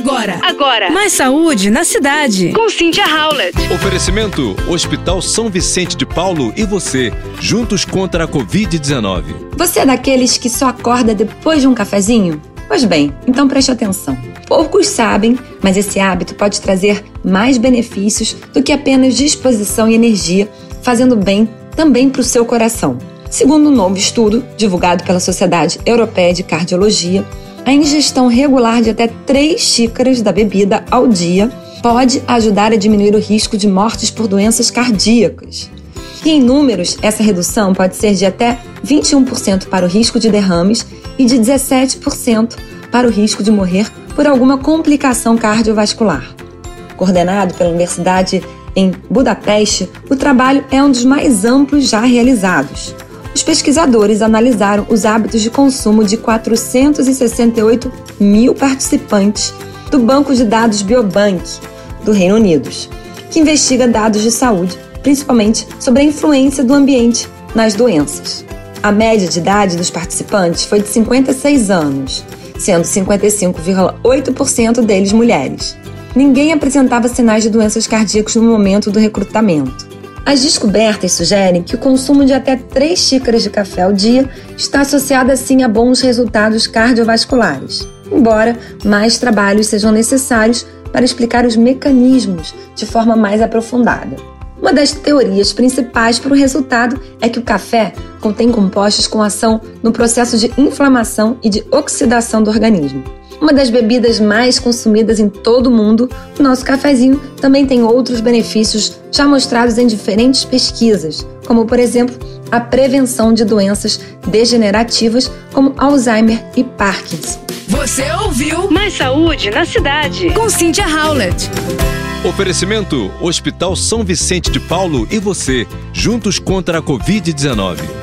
Agora. Agora. Mais saúde na cidade. Com Cynthia Howlett. Oferecimento: Hospital São Vicente de Paulo e você, juntos contra a Covid-19. Você é daqueles que só acorda depois de um cafezinho? Pois bem, então preste atenção. Poucos sabem, mas esse hábito pode trazer mais benefícios do que apenas disposição e energia, fazendo bem também para o seu coração. Segundo um novo estudo divulgado pela Sociedade Europeia de Cardiologia, a ingestão regular de até 3 xícaras da bebida ao dia pode ajudar a diminuir o risco de mortes por doenças cardíacas. E em números, essa redução pode ser de até 21% para o risco de derrames e de 17% para o risco de morrer por alguma complicação cardiovascular. Coordenado pela Universidade em Budapeste, o trabalho é um dos mais amplos já realizados. Os pesquisadores analisaram os hábitos de consumo de 468 mil participantes do Banco de Dados Biobank do Reino Unido, que investiga dados de saúde, principalmente sobre a influência do ambiente nas doenças. A média de idade dos participantes foi de 56 anos, sendo 55,8% deles mulheres. Ninguém apresentava sinais de doenças cardíacas no momento do recrutamento. As descobertas sugerem que o consumo de até 3 xícaras de café ao dia está associado assim a bons resultados cardiovasculares, embora mais trabalhos sejam necessários para explicar os mecanismos de forma mais aprofundada. Uma das teorias principais para o resultado é que o café contém compostos com ação no processo de inflamação e de oxidação do organismo uma das bebidas mais consumidas em todo o mundo, o nosso cafezinho também tem outros benefícios já mostrados em diferentes pesquisas, como por exemplo a prevenção de doenças degenerativas como Alzheimer e Parkinson. Você ouviu Mais saúde na cidade. com Cynthia Howlett. Oferecimento: Hospital São Vicente de Paulo e você, juntos contra a Covid-19.